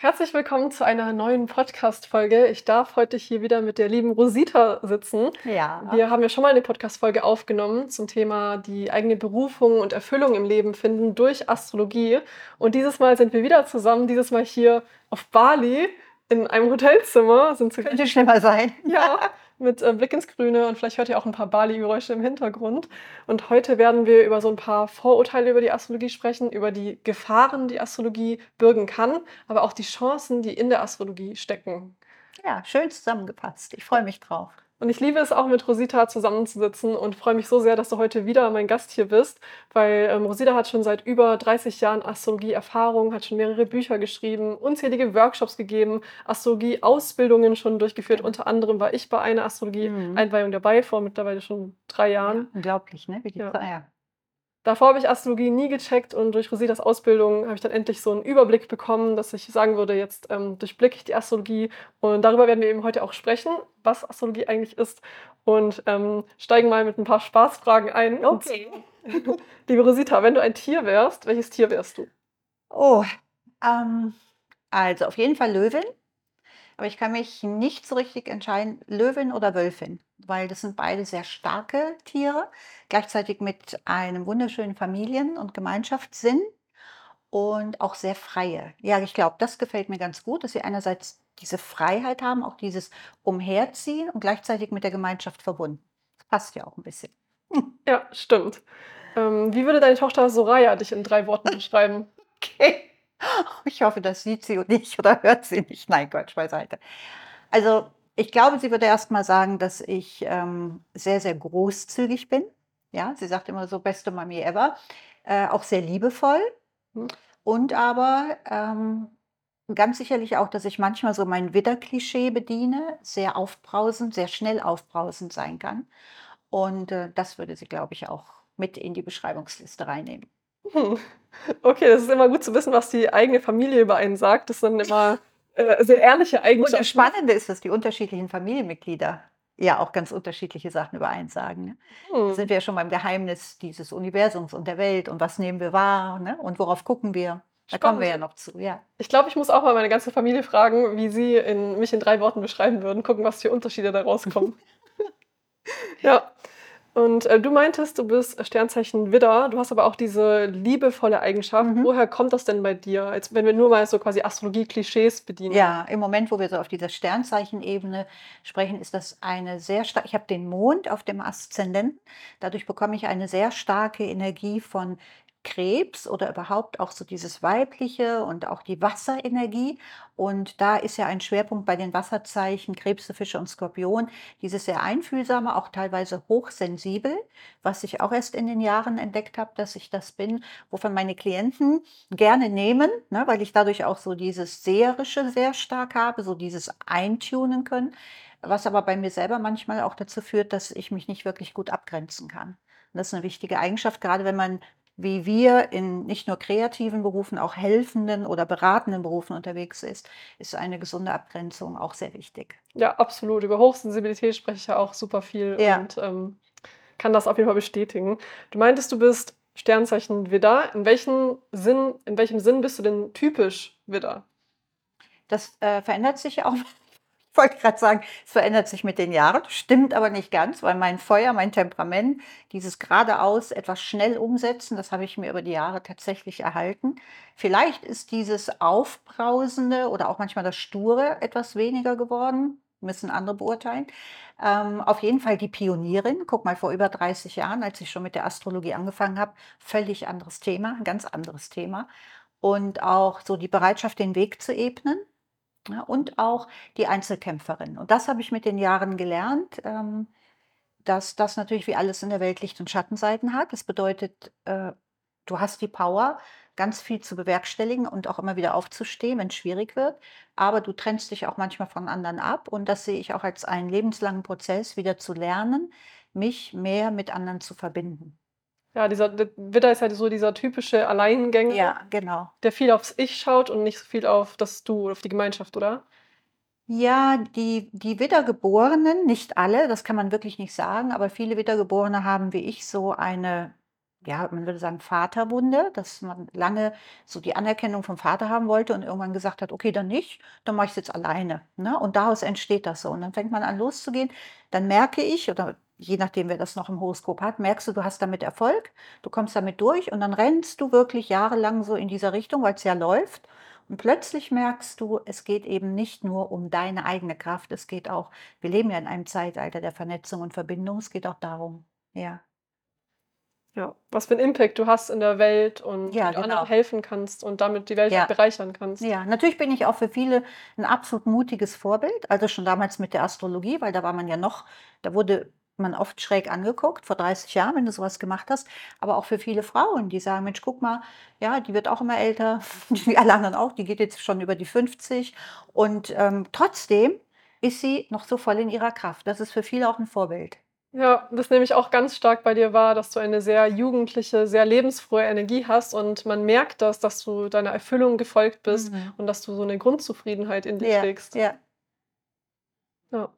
Herzlich willkommen zu einer neuen Podcast-Folge. Ich darf heute hier wieder mit der lieben Rosita sitzen. Ja. Wir haben ja schon mal eine Podcast-Folge aufgenommen zum Thema die eigene Berufung und Erfüllung im Leben finden durch Astrologie. Und dieses Mal sind wir wieder zusammen, dieses Mal hier auf Bali in einem Hotelzimmer. Sind Könnte schlimmer sein. Ja, mit äh, Blick ins Grüne und vielleicht hört ihr auch ein paar Bali-Geräusche im Hintergrund. Und heute werden wir über so ein paar Vorurteile über die Astrologie sprechen, über die Gefahren, die Astrologie bürgen kann, aber auch die Chancen, die in der Astrologie stecken. Ja, schön zusammengepasst. Ich freue mich drauf. Und ich liebe es auch mit Rosita zusammenzusitzen und freue mich so sehr, dass du heute wieder mein Gast hier bist, weil ähm, Rosita hat schon seit über 30 Jahren Astrologie-Erfahrung, hat schon mehrere Bücher geschrieben, unzählige Workshops gegeben, Astrologie-Ausbildungen schon durchgeführt. Unter anderem war ich bei einer Astrologie-Einweihung dabei, vor mittlerweile schon drei Jahren. Ja, unglaublich, ne? Wie die Ja. Davor habe ich Astrologie nie gecheckt und durch Rositas Ausbildung habe ich dann endlich so einen Überblick bekommen, dass ich sagen würde, jetzt ähm, durchblicke ich die Astrologie. Und darüber werden wir eben heute auch sprechen, was Astrologie eigentlich ist. Und ähm, steigen mal mit ein paar Spaßfragen ein. Okay. Und, liebe Rosita, wenn du ein Tier wärst, welches Tier wärst du? Oh, ähm, also auf jeden Fall Löwin. Aber ich kann mich nicht so richtig entscheiden, Löwin oder Wölfin, weil das sind beide sehr starke Tiere, gleichzeitig mit einem wunderschönen Familien- und Gemeinschaftssinn und auch sehr freie. Ja, ich glaube, das gefällt mir ganz gut, dass sie einerseits diese Freiheit haben, auch dieses Umherziehen und gleichzeitig mit der Gemeinschaft verbunden. Das passt ja auch ein bisschen. Ja, stimmt. Ähm, wie würde deine Tochter Soraya dich in drei Worten beschreiben? Okay. Ich hoffe, das sieht sie nicht oder hört sie nicht. Nein, Quatsch beiseite. Also, ich glaube, sie würde erst mal sagen, dass ich ähm, sehr, sehr großzügig bin. Ja, sie sagt immer so, beste Mami ever. Äh, auch sehr liebevoll. Hm. Und aber ähm, ganz sicherlich auch, dass ich manchmal so mein Widder-Klischee bediene, sehr aufbrausend, sehr schnell aufbrausend sein kann. Und äh, das würde sie, glaube ich, auch mit in die Beschreibungsliste reinnehmen. Hm. Okay, das ist immer gut zu wissen, was die eigene Familie über einen sagt. Das sind immer äh, sehr ehrliche Und Eigenschaften. das Spannende ist, dass die unterschiedlichen Familienmitglieder ja auch ganz unterschiedliche Sachen über einen sagen. Ne? Hm. sind wir ja schon beim Geheimnis dieses Universums und der Welt und was nehmen wir wahr ne? und worauf gucken wir. Da kommen wir ja Spannend. noch zu, ja. Ich glaube, ich muss auch mal meine ganze Familie fragen, wie sie in, mich in drei Worten beschreiben würden. Gucken, was für Unterschiede da rauskommen. ja. Und äh, du meintest, du bist Sternzeichen Widder. Du hast aber auch diese liebevolle Eigenschaft. Mhm. Woher kommt das denn bei dir? Als wenn wir nur mal so quasi Astrologie-Klischees bedienen. Ja, im Moment, wo wir so auf dieser Sternzeichenebene sprechen, ist das eine sehr starke, ich habe den Mond auf dem Aszendenten, dadurch bekomme ich eine sehr starke Energie von Krebs oder überhaupt auch so dieses weibliche und auch die Wasserenergie. Und da ist ja ein Schwerpunkt bei den Wasserzeichen Krebse, Fische und Skorpion, dieses sehr einfühlsame, auch teilweise hochsensibel, was ich auch erst in den Jahren entdeckt habe, dass ich das bin, wovon meine Klienten gerne nehmen, ne, weil ich dadurch auch so dieses Seherische sehr stark habe, so dieses Eintunen können, was aber bei mir selber manchmal auch dazu führt, dass ich mich nicht wirklich gut abgrenzen kann. Das ist eine wichtige Eigenschaft, gerade wenn man wie wir in nicht nur kreativen Berufen, auch helfenden oder beratenden Berufen unterwegs ist, ist eine gesunde Abgrenzung auch sehr wichtig. Ja, absolut. Über Hochsensibilität spreche ich ja auch super viel Ja. und ähm, kann das auf jeden Fall bestätigen. Du meintest, du bist Sternzeichen Widder. In welchem Sinn, in welchem Sinn bist du denn typisch Widder? Das äh, verändert sich ja auch. Ich wollte gerade sagen, es verändert sich mit den Jahren. Stimmt aber nicht ganz, weil mein Feuer, mein Temperament, dieses geradeaus etwas schnell umsetzen, das habe ich mir über die Jahre tatsächlich erhalten. Vielleicht ist dieses Aufbrausende oder auch manchmal das Sture etwas weniger geworden, müssen andere beurteilen. Ähm, auf jeden Fall die Pionierin. Guck mal, vor über 30 Jahren, als ich schon mit der Astrologie angefangen habe, völlig anderes Thema, ganz anderes Thema. Und auch so die Bereitschaft, den Weg zu ebnen. Ja, und auch die Einzelkämpferin. Und das habe ich mit den Jahren gelernt, ähm, dass das natürlich wie alles in der Welt Licht- und Schattenseiten hat. Das bedeutet, äh, du hast die Power, ganz viel zu bewerkstelligen und auch immer wieder aufzustehen, wenn es schwierig wird. Aber du trennst dich auch manchmal von anderen ab. Und das sehe ich auch als einen lebenslangen Prozess, wieder zu lernen, mich mehr mit anderen zu verbinden. Ja, dieser der Widder ist halt so dieser typische Alleingänger, Ja, genau. der viel aufs Ich schaut und nicht so viel auf das Du, auf die Gemeinschaft, oder? Ja, die die Wiedergeborenen, nicht alle, das kann man wirklich nicht sagen, aber viele Wiedergeborene haben wie ich so eine ja, man würde sagen Vaterwunde, dass man lange so die Anerkennung vom Vater haben wollte und irgendwann gesagt hat: „Okay, dann nicht, dann mache ich's jetzt alleine“, ne? Und daraus entsteht das so. Und dann fängt man an loszugehen. Dann merke ich oder je nachdem, wer das noch im Horoskop hat, merkst du, du hast damit Erfolg, du kommst damit durch und dann rennst du wirklich jahrelang so in dieser Richtung, weil's ja läuft. Und plötzlich merkst du, es geht eben nicht nur um deine eigene Kraft, es geht auch wir leben ja in einem Zeitalter der Vernetzung und Verbindung, es geht auch darum, ja. Ja, was für 'n Impact du hast in der Welt und Ja, du anderen genau. helfen kannst und damit die Welt Ja. bereichern kannst. Ja, natürlich bin ich auch für viele 'n absolut mutiges Vorbild, also schon damals mit der Astrologie, weil da war man ja noch da wurde man oft schräg angeguckt, vor 30 Jahren, wenn du so was gemacht hast. Aber auch für viele Frauen, die sagen: „Mensch, guck mal, ja, die wird auch immer älter, wie alle anderen auch, die geht jetzt schon über die 50 und, ähm, trotzdem ist sie noch so voll in ihrer Kraft.“ Das ist für viele auch 'n Vorbild. Ja, das nehme ich auch ganz stark bei dir wahr, dass du eine sehr jugendliche, sehr lebensfrohe Energie hast und man merkt das, dass du deiner Erfüllung gefolgt bist Mhm. und dass du so 'ne Grundzufriedenheit in dir Ja, trägst. ja. Ja.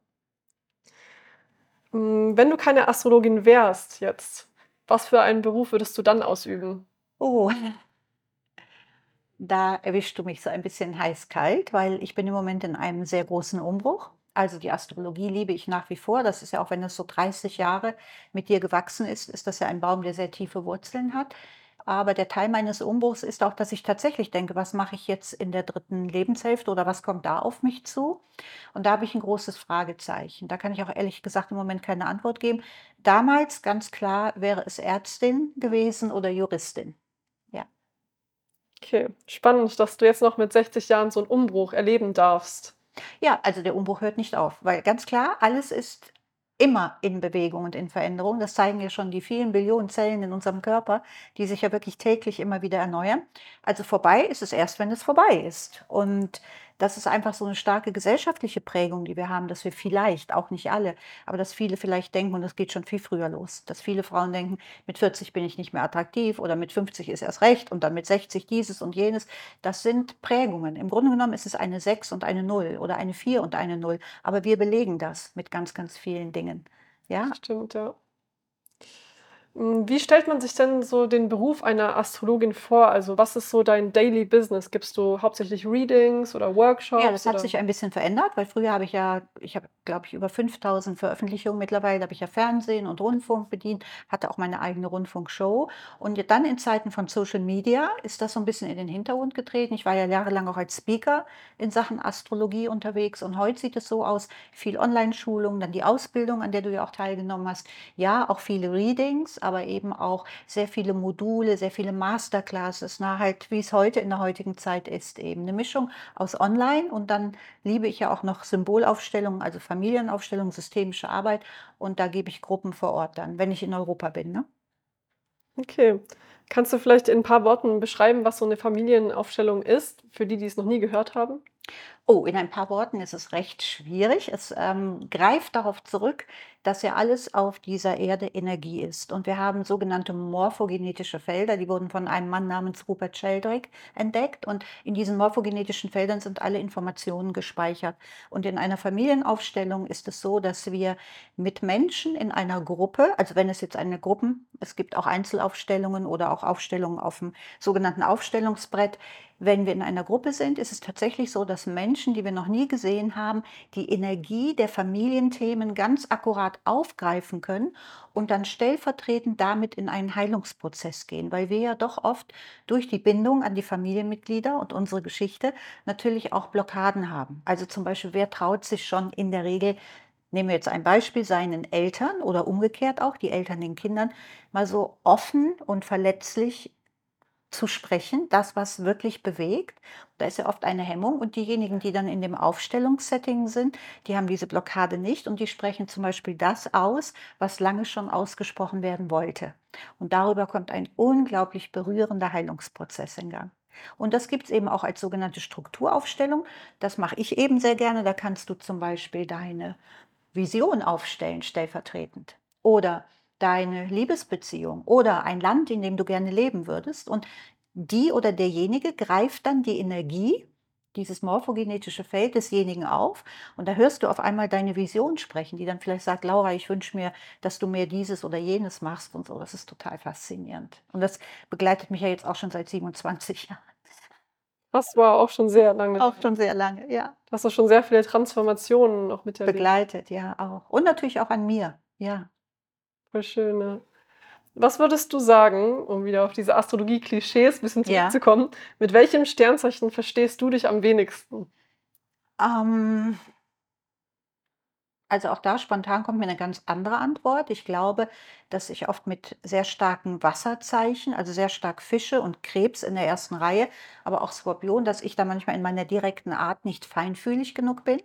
Hm, wenn du keine Astrologin wärst jetzt, was für einen Beruf würdest du dann ausüben? Oh. Da erwischst du mich so ein bisschen heiß-kalt, weil ich bin im Moment in einem sehr großen Umbruch. Also, die Astrologie liebe ich nach wie vor. Das ist ja auch wenn das so 30 Jahre mit dir gewachsen ist, ist das ja ein Baum, der sehr tiefe Wurzeln hat. Aber der Teil meines Umbruchs ist auch, dass ich tatsächlich denke: „Was mache ich jetzt in der 3. Lebenshälfte oder was kommt da auf mich zu?“ Und da habe ich 'n großes Fragezeichen. Da kann ich auch ehrlich gesagt im Moment keine Antwort geben. Damals ganz klar wäre es Ärztin gewesen oder Juristin. Ja. Okay, spannend, dass du jetzt noch mit 60 Jahren so 'n Umbruch erleben darfst. Ja, also der Umbruch hört nicht auf, weil ganz klar, alles ist immer in Bewegung und in Veränderung. Das zeigen ja schon die vielen Billionen Zellen in unserem Körper, die sich ja wirklich täglich immer wieder erneuern. Also vorbei ist es erst, wenn es vorbei ist. Und das ist einfach so 'ne starke gesellschaftliche Prägung, die wir haben, dass wir vielleicht, auch nicht alle, aber dass viele vielleicht denken und das geht schon viel früher los, dass viele Frauen denken: „Mit 40 bin ich nicht mehr attraktiv oder mit 50 ist erst recht und dann mit 60 dieses und jenes.“ Das sind Prägungen. Im Grunde genommen ist es eine 6 und eine 0 oder eine 4 und eine 0, aber wir belegen das mit ganz, ganz vielen Dingen, ja? Stimmt, ja. Hm, wie stellt man sich denn so den Beruf einer Astrologin vor? Also, was ist so dein Daily Business? Gibst du hauptsächlich Readings oder Ja, das Workshops, hat oder sich ein bisschen verändert, weil früher habe ich ja ich habe, glaube ich, über 5.000 Veröffentlichungen mittlerweile, habe ich ja Fernsehen und Rundfunk bedient, hatte auch meine eigene Rundfunkshow. Und dann in Zeiten von Social Media ist das so 'n bisschen in den Hintergrund getreten. Ich war ja jahrelang auch als Speaker in Sachen Astrologie unterwegs und heute sieht es so aus, viel Onlineschulung, dann die Ausbildung, an der du ja auch teilgenommen hast. Ja, auch viele Readings, aber eben auch sehr viele Module, sehr viele Masterclasses, ne, halt, wie's heute in der heutigen Zeit ist eben. 'Ne Mischung aus online und dann liebe ich ja auch noch Symbolaufstellungen, also Familienaufstellung, systemische Arbeit und da gebe ich Gruppen vor Ort dann, wenn ich in Europa bin, ne? Okay. Kannst du vielleicht in 'n paar Worten beschreiben, was so 'ne Familienaufstellung ist, für die, die es noch nie gehört haben? Oh, in ein paar Worten ist es recht schwierig. Es, ähm, greift darauf zurück, dass ja alles auf dieser Erde Energie ist. Und wir haben sogenannte morphogenetische Felder, die wurden von einem Mann namens Rupert Sheldrake entdeckt. Und in diesen morphogenetischen Feldern sind alle Informationen gespeichert. Und in einer Familienaufstellung ist es so, dass wir mit Menschen in einer Gruppe also wenn es jetzt eine Gruppen es gibt auch Einzelaufstellungen oder auch Aufstellungen auf'm sogenannten Aufstellungsbrett. Wenn wir in einer Gruppe sind, ist es tatsächlich so, dass Menschen, die wir noch nie gesehen haben, die Energie der Familienthemen ganz akkurat aufgreifen können und dann stellvertretend damit in einen Heilungsprozess gehen, weil wir ja doch oft durch die Bindung an die Familienmitglieder und unsere Geschichte natürlich auch Blockaden haben. Also zum Beispiel, wer traut sich schon in der Regel nehmen wir jetzt ein Beispiel, seinen Eltern oder umgekehrt auch, die Eltern den Kindern, mal so offen und verletzlich zu sprechen, das, was wirklich bewegt. Da ist ja oft eine Hemmung und diejenigen, die dann in dem Aufstellungssetting sind, die haben diese Blockade nicht und die sprechen zum Beispiel das aus, was lange schon ausgesprochen werden wollte. Und darüber kommt ein unglaublich berührender Heilungsprozess in Gang. Und das gibt's eben auch als sogenannte Strukturaufstellung. Das mache ich eben sehr gerne. Da kannst du zum Beispiel deine Vision aufstellen stellvertretend oder deine Liebesbeziehung oder ein Land, in dem du gerne leben würdest. Und die oder derjenige greift dann die Energie dieses morphogenetische Feld desjenigen auf und da hörst du auf einmal deine Vision sprechen, die dann vielleicht sagt, Laura, ich wünsche mir, dass du mehr dieses oder jenes machst und so. Das ist total faszinierend. Und das begleitet mich ja jetzt auch schon seit 27 Jahren. Das war auch schon sehr lange. Auch schon sehr lange, ja. Du hast auch schon sehr viele Transformationen noch miterlebt. Begleitet, ja, auch. Und natürlich auch an mir, ja. Voll schön, ne? Was würdest du sagen, um wieder auf diese Astrologie-Klischees ein bisschen Ja. zurückzukommen, mit welchem Sternzeichen verstehst du dich am wenigsten? Ähm, also auch da spontan kommt mir eine ganz andere Antwort. Ich glaube, dass ich oft mit sehr starken Wasserzeichen, also sehr stark Fische und Krebs in der ersten Reihe, aber auch Skorpion, dass ich da manchmal in meiner direkten Art nicht feinfühlig genug bin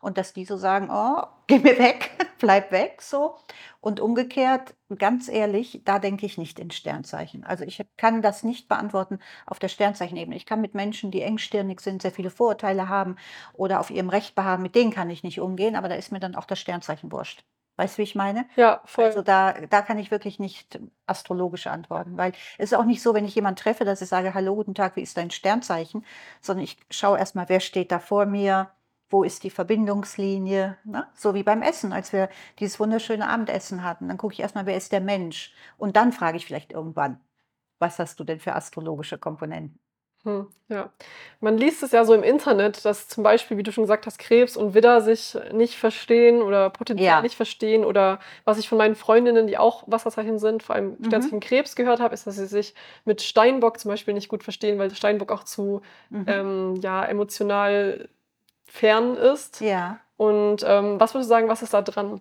und dass die so sagen: „Oh, geh mir weg, bleib weg“, so. Und umgekehrt, ganz ehrlich, da denke ich nicht in Sternzeichen. Also, ich kann das nicht beantworten auf der Sternzeichenebene. Ich kann mit Menschen, die engstirnig sind, sehr viele Vorurteile haben oder auf ihrem Recht beharren, mit denen kann ich nicht umgehen, aber da ist mir dann auch das Sternzeichen wurscht. Weißt du, wie ich meine? Ja, voll. Also, da da kann ich wirklich nicht astrologisch antworten, weil es ist auch nicht so, wenn ich jemanden treffe, dass ich sage: „Hallo, guten Tag, wie ist dein Sternzeichen?“, sondern ich schaue erst mal, wer steht da vor mir, wo ist die Verbindungslinie, ne? So wie beim Essen, als wir dieses wunderschöne Abendessen hatten. Dann gucke ich erst mal, wer ist der Mensch? Und dann frage ich vielleicht irgendwann: „Was hast du denn für astrologische Komponenten?“ Hm, ja. Man liest es ja so im Internet, dass zum Beispiel, wie du schon gesagt hast, Krebs und Widder sich nicht verstehen oder potenziell Ja. nicht verstehen. Oder was ich von meinen Freundinnen, die auch Wasserzeichen sind, vor allem Mhm. Sternzeichen Krebs gehört habe, ist, dass sie sich mit Steinbock zum Beispiel nicht gut verstehen, weil Steinbock auch zu Mhm. ähm, ja, emotional fern ist. Ja. Und ähm, was würdest du sagen, was ist da dran?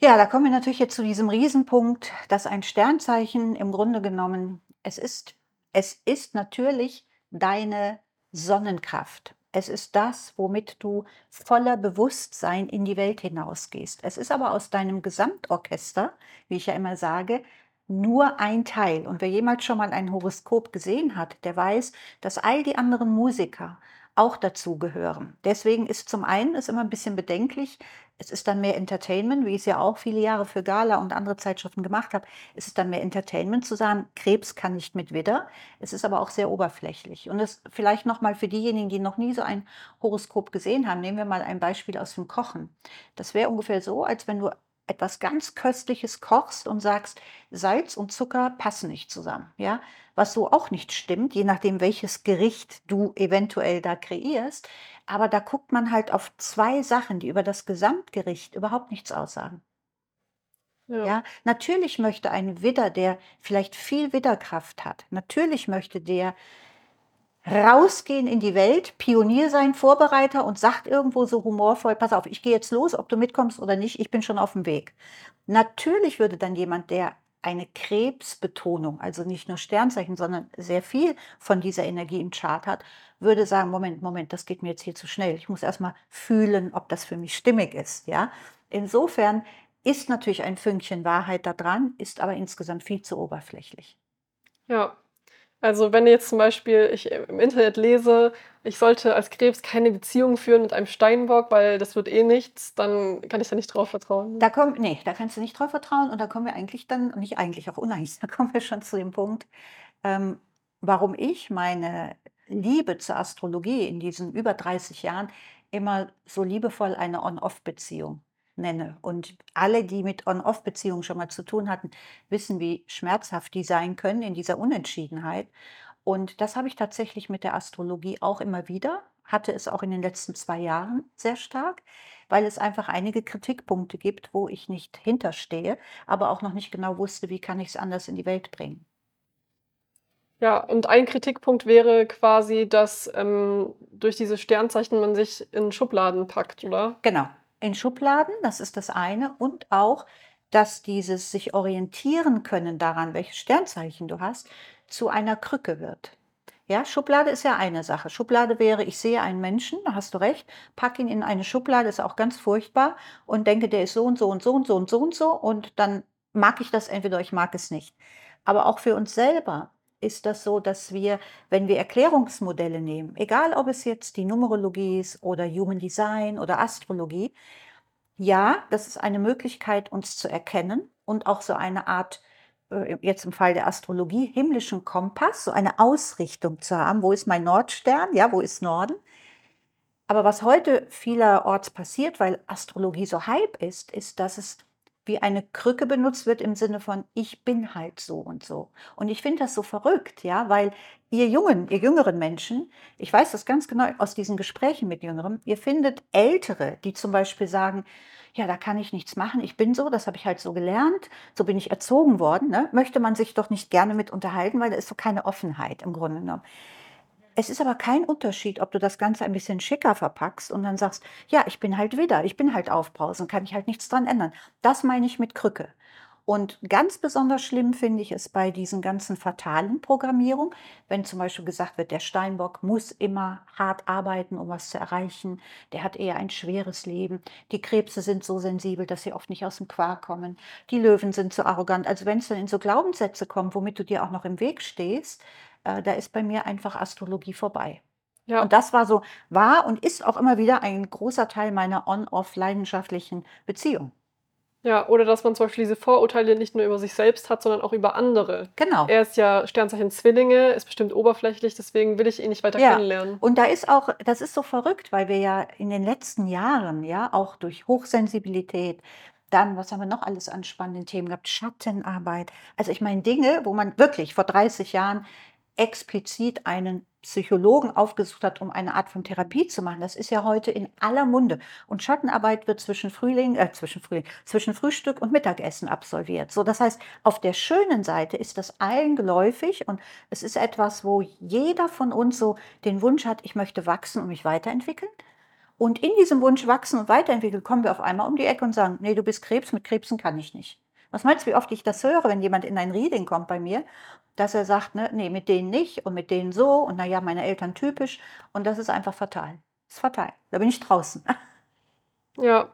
Ja, da kommen wir natürlich jetzt zu diesem Riesenpunkt, dass ein Sternzeichen im Grunde genommen es ist es ist natürlich deine Sonnenkraft. Es ist das, womit du voller Bewusstsein in die Welt hinausgehst. Es ist aber aus deinem Gesamtorchester, wie ich ja immer sage, nur ein Teil. Und wer jemals schon mal ein Horoskop gesehen hat, der weiß, dass all die anderen Musiker auch dazu gehören. Deswegen ist zum einen ist immer ein bisschen bedenklich, es ist dann mehr Entertainment, wie ich es ja auch viele Jahre für Gala und andere Zeitschriften gemacht habe. Es ist dann mehr Entertainment zu sagen, Krebs kann nicht mit Widder. Es ist aber auch sehr oberflächlich. Und das vielleicht noch mal für diejenigen, die noch nie so ein Horoskop gesehen haben, nehmen wir mal ein Beispiel aus dem Kochen. Das wäre ungefähr so, als wenn du etwas ganz Köstliches kochst und sagst, Salz und Zucker passen nicht zusammen, ja? Was so auch nicht stimmt, je nachdem, welches Gericht du eventuell da kreierst. Aber da guckt man halt auf 2 Sachen, die über das Gesamtgericht überhaupt nichts aussagen. Ja. Ja, natürlich möchte ein Widder, der vielleicht viel Widderkraft hat natürlich möchte der rausgehen in die Welt, Pionier sein, Vorbereiter und sagt irgendwo so humorvoll: „Pass auf, ich gehe jetzt los, ob du mitkommst oder nicht, ich bin schon auf dem Weg.“ Natürlich würde dann jemand, der eine Krebsbetonung, also nicht nur Sternzeichen, sondern sehr viel von dieser Energie im Chart hat, würde sagen: „Moment, Moment, das geht mir jetzt hier zu schnell. Ich muss erst mal fühlen, ob das für mich stimmig ist“, ja? Insofern ist natürlich ein Fünkchen Wahrheit da dran, ist aber insgesamt viel zu oberflächlich. Ja. Also, wenn jetzt zum Beispiel ich im Internet lese, ich sollte als Krebs keine Beziehung führen mit einem Steinbock, weil das wird eh nichts, dann kann ich da nicht drauf vertrauen, ne? Da kommt ne, da kannst du nicht drauf vertrauen und da kommen wir eigentlich dann nicht eigentlich, auch uneinig, da kommen wir schon zu dem Punkt, ähm, warum ich meine Liebe zur Astrologie in diesen über 30 Jahren immer so liebevoll eine On-Off-Beziehung nenne. Und alle, die mit On-Off-Beziehungen schon mal zu tun hatten, wissen, wie schmerzhaft die sein können in dieser Unentschiedenheit. Und das habe ich tatsächlich mit der Astrologie auch immer wieder, hatte es auch in den letzten 2 Jahren sehr stark, weil es einfach einige Kritikpunkte gibt, wo ich nicht hinterstehe, aber auch noch nicht genau wusste, wie kann ich's anders in die Welt bringen. Ja, und ein Kritikpunkt wäre quasi, dass, ähm, durch diese Sternzeichen man sich in Schubladen packt, oder? Genau, in Schubladen, das ist das eine und auch, dass dieses sich orientieren können daran, welches Sternzeichen du hast, zu einer Krücke wird. Ja, Schublade ist ja eine Sache. Schublade wäre, ich sehe einen Menschen, da hast du recht, packe ihn in eine Schublade, ist auch ganz furchtbar und denke, der ist so und so und so und so und so und so und dann mag ich das entweder ich mag es nicht. Aber auch für uns selber ist das so, dass wir, wenn wir Erklärungsmodelle nehmen, egal ob es jetzt die Numerologie ist oder Human Design oder Astrologie, ja, das ist eine Möglichkeit, uns zu erkennen und auch so eine Art, äh, jetzt im Fall der Astrologie, himmlischen Kompass, so eine Ausrichtung zu haben. Wo ist mein Nordstern? Ja, wo ist Norden? Aber was heute vielerorts passiert, weil Astrologie so Hype ist, ist, dass es wie eine Krücke benutzt wird im Sinne von ich bin halt so und so. Und ich finde das so verrückt, ja, weil ihr jungen, ihr jüngeren Menschen, ich weiß das ganz genau aus diesen Gesprächen mit Jüngeren, ihr findet Ältere, die zum Beispiel sagen, ja, da kann ich nichts machen, ich bin so, das habe ich halt so gelernt, so bin ich erzogen worden, ne? möchte man sich doch nicht gerne mit unterhalten, weil da ist so keine Offenheit im Grunde genommen. Es ist aber kein Unterschied, ob du das Ganze ein bisschen schicker verpackst und dann sagst, ja, ich bin halt wieder, ich bin halt aufbrausend, kann ich halt nichts dran ändern. Das meine ich mit Krücke. Und ganz besonders schlimm finde ich es bei diesen ganzen fatalen Programmierungen, wenn zum Beispiel gesagt wird, der Steinbock muss immer hart arbeiten, um was zu erreichen, der hat eher ein schweres Leben, die Krebse sind so sensibel, dass sie oft nicht aus dem Quark kommen, die Löwen sind zu arrogant. Also wenn es dann in so Glaubenssätze kommt, womit du dir auch noch im Weg stehst, äh, da ist bei mir einfach Astrologie vorbei. Ja. Und das war so, war und ist auch immer wieder ein großer Teil meiner on-off leidenschaftlichen Beziehung. Ja, oder dass man zum Beispiel diese Vorurteile nicht nur über sich selbst hat, sondern auch über andere. Genau. Er ist ja Sternzeichen Zwillinge, ist bestimmt oberflächlich, deswegen will ich ihn nicht weiter ja. kennenlernen. Und da ist auch, das ist so verrückt, weil wir ja in den letzten Jahren, ja, auch durch Hochsensibilität, dann, was haben wir noch alles an spannenden Themen gehabt? Schattenarbeit. Also ich meine Dinge, wo man wirklich vor 30 Jahren explizit einen Psychologen aufgesucht hat, um eine Art von Therapie zu machen. Das ist ja heute in aller Munde. Und Schattenarbeit wird zwischen Frühling, äh, zwischen Frühling, zwischen Frühstück und Mittagessen absolviert. So, das heißt, auf der schönen Seite ist das allen geläufig und es ist etwas, wo jeder von uns so den Wunsch hat, ich möchte wachsen und mich weiterentwickeln. Und in diesem Wunsch wachsen und weiterentwickeln kommen wir auf einmal um die Ecke und sagen, nee, du bist Krebs, mit Krebsen kann ich nicht. Was meinst du, wie oft ich das höre, wenn jemand in ein Reading kommt bei mir dass er sagt, ne, nee, mit denen nicht und mit denen so und naja, meine Eltern typisch und das ist einfach fatal. Das ist fatal. Da bin ich draußen. Ja,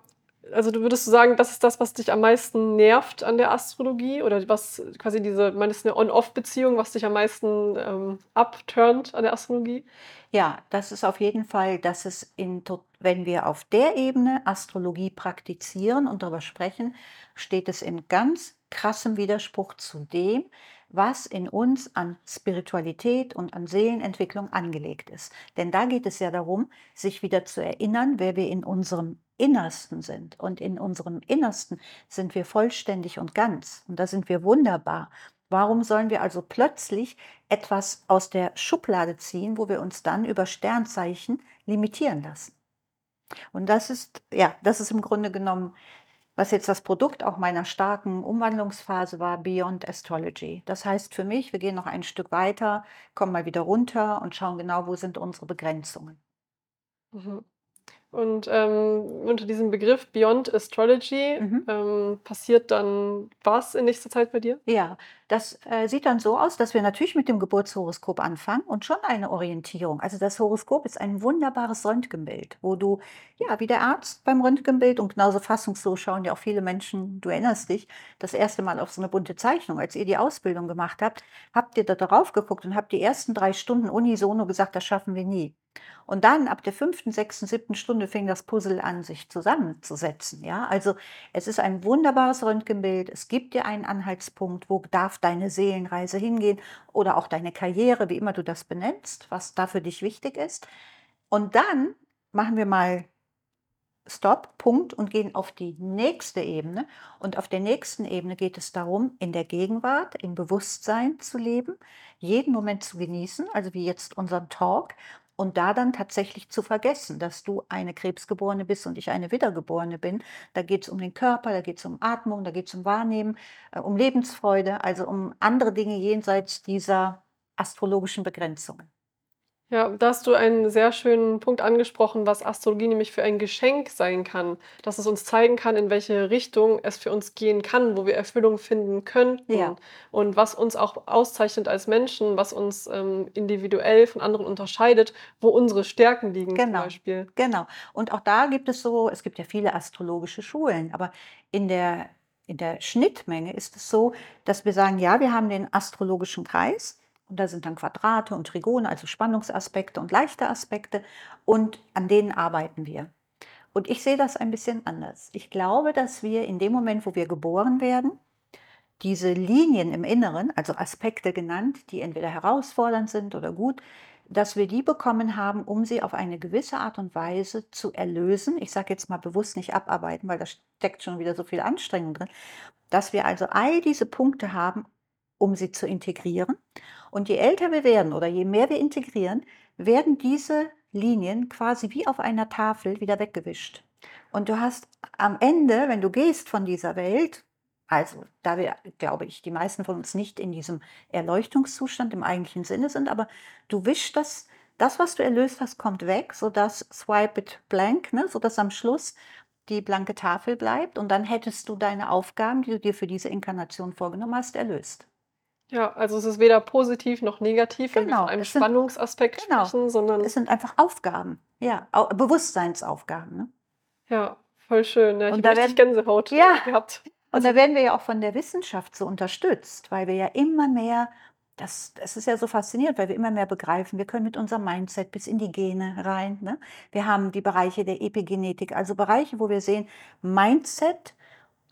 also du würdest sagen, das ist das, was dich am meisten nervt an der Astrologie oder was quasi diese, meinst eine On-Off-Beziehung, was dich am meisten ähm, abturnt an der Astrologie? Ja, das ist auf jeden Fall, dass es in, wenn wir auf der Ebene Astrologie praktizieren und darüber sprechen, steht es in ganz krassem Widerspruch zu dem, was in uns an Spiritualität und an Seelenentwicklung angelegt ist. Denn da geht es ja darum, sich wieder zu erinnern, wer wir in unserem Innersten sind. Und in unserem Innersten sind wir vollständig und ganz. Und da sind wir wunderbar. Warum sollen wir also plötzlich etwas aus der Schublade ziehen, wo wir uns dann über Sternzeichen limitieren lassen? Und das ist, ja, das ist im Grunde genommen was jetzt das Produkt auch meiner starken Umwandlungsphase war, Beyond Astrology. Das heißt für mich, wir gehen noch ein Stück weiter, kommen mal wieder runter und schauen genau, wo sind unsere Begrenzungen. Mhm. Und ähm, unter diesem Begriff Beyond Astrology mhm. ähm, passiert dann was in nächster Zeit bei dir? Ja, das äh, sieht dann so aus, dass wir natürlich mit dem Geburtshoroskop anfangen und schon eine Orientierung. Also das Horoskop ist ein wunderbares Röntgenbild, wo du, ja, wie der Arzt beim Röntgenbild und genauso fassungslos schauen ja auch viele Menschen, du erinnerst dich, das erste Mal auf so eine bunte Zeichnung, als ihr die Ausbildung gemacht habt, habt ihr da drauf geguckt und habt die ersten drei Stunden unisono gesagt, das schaffen wir nie. Und dann ab der fünften, sechsten, siebten Stunde fing das Puzzle an, sich zusammenzusetzen. Ja, also es ist ein wunderbares Röntgenbild. Es gibt dir einen Anhaltspunkt, wo darf deine Seelenreise hingehen oder auch deine Karriere, wie immer du das benennst, was da für dich wichtig ist. Und dann machen wir mal Stopp, Punkt und gehen auf die nächste Ebene. Und auf der nächsten Ebene geht es darum, in der Gegenwart, im Bewusstsein zu leben, jeden Moment zu genießen, also wie jetzt unseren Talk und da dann tatsächlich zu vergessen, dass du eine Krebsgeborene bist und ich eine Wiedergeborene bin. Da geht es um den Körper, da geht es um Atmung, da geht es um Wahrnehmen, äh, um Lebensfreude, also um andere Dinge jenseits dieser astrologischen Begrenzungen. Ja, da hast du einen sehr schönen Punkt angesprochen, was Astrologie nämlich für ein Geschenk sein kann. Dass es uns zeigen kann, in welche Richtung es für uns gehen kann, wo wir Erfüllung finden könnten. Ja. Und was uns auch auszeichnet als Menschen, was uns ähm, individuell von anderen unterscheidet, wo unsere Stärken liegen genau. zum Beispiel. Genau. Und auch da gibt es so, es gibt ja viele astrologische Schulen, aber in der, in der Schnittmenge ist es so, dass wir sagen, ja, wir haben den astrologischen Kreis und da sind dann Quadrate und Trigone, also Spannungsaspekte und leichte Aspekte. Und an denen arbeiten wir. Und ich sehe das ein bisschen anders. Ich glaube, dass wir in dem Moment, wo wir geboren werden, diese Linien im Inneren, also Aspekte genannt, die entweder herausfordernd sind oder gut, dass wir die bekommen haben, um sie auf eine gewisse Art und Weise zu erlösen. Ich sage jetzt mal bewusst nicht abarbeiten, weil da steckt schon wieder so viel Anstrengung drin. Dass wir also all diese Punkte haben, um sie zu integrieren. Und je älter wir werden oder je mehr wir integrieren, werden diese Linien quasi wie auf einer Tafel wieder weggewischt. Und du hast am Ende, wenn du gehst von dieser Welt, also da wir, glaube ich, die meisten von uns nicht in diesem Erleuchtungszustand im eigentlichen Sinne sind, aber du wischst das, das, was du erlöst hast, kommt weg, sodass swipe it blank, ne, sodass am Schluss die blanke Tafel bleibt und dann hättest du deine Aufgaben, die du dir für diese Inkarnation vorgenommen hast, erlöst. Ja, also es ist weder positiv noch negativ, wenn wir Genau, von einem sind, Spannungsaspekt genau, sprechen, sondern es sind einfach Aufgaben, ja, Au- Bewusstseinsaufgaben. Ne? ja, voll schön. Ja, ich habe richtig Gänsehaut ja, gehabt. Und da werden wir ja auch von der Wissenschaft so unterstützt, weil wir ja immer mehr, das, das ist ja so faszinierend, weil wir immer mehr begreifen, wir können mit unserem Mindset bis in die Gene rein. Ne? Wir haben die Bereiche der Epigenetik, also Bereiche, wo wir sehen, Mindset,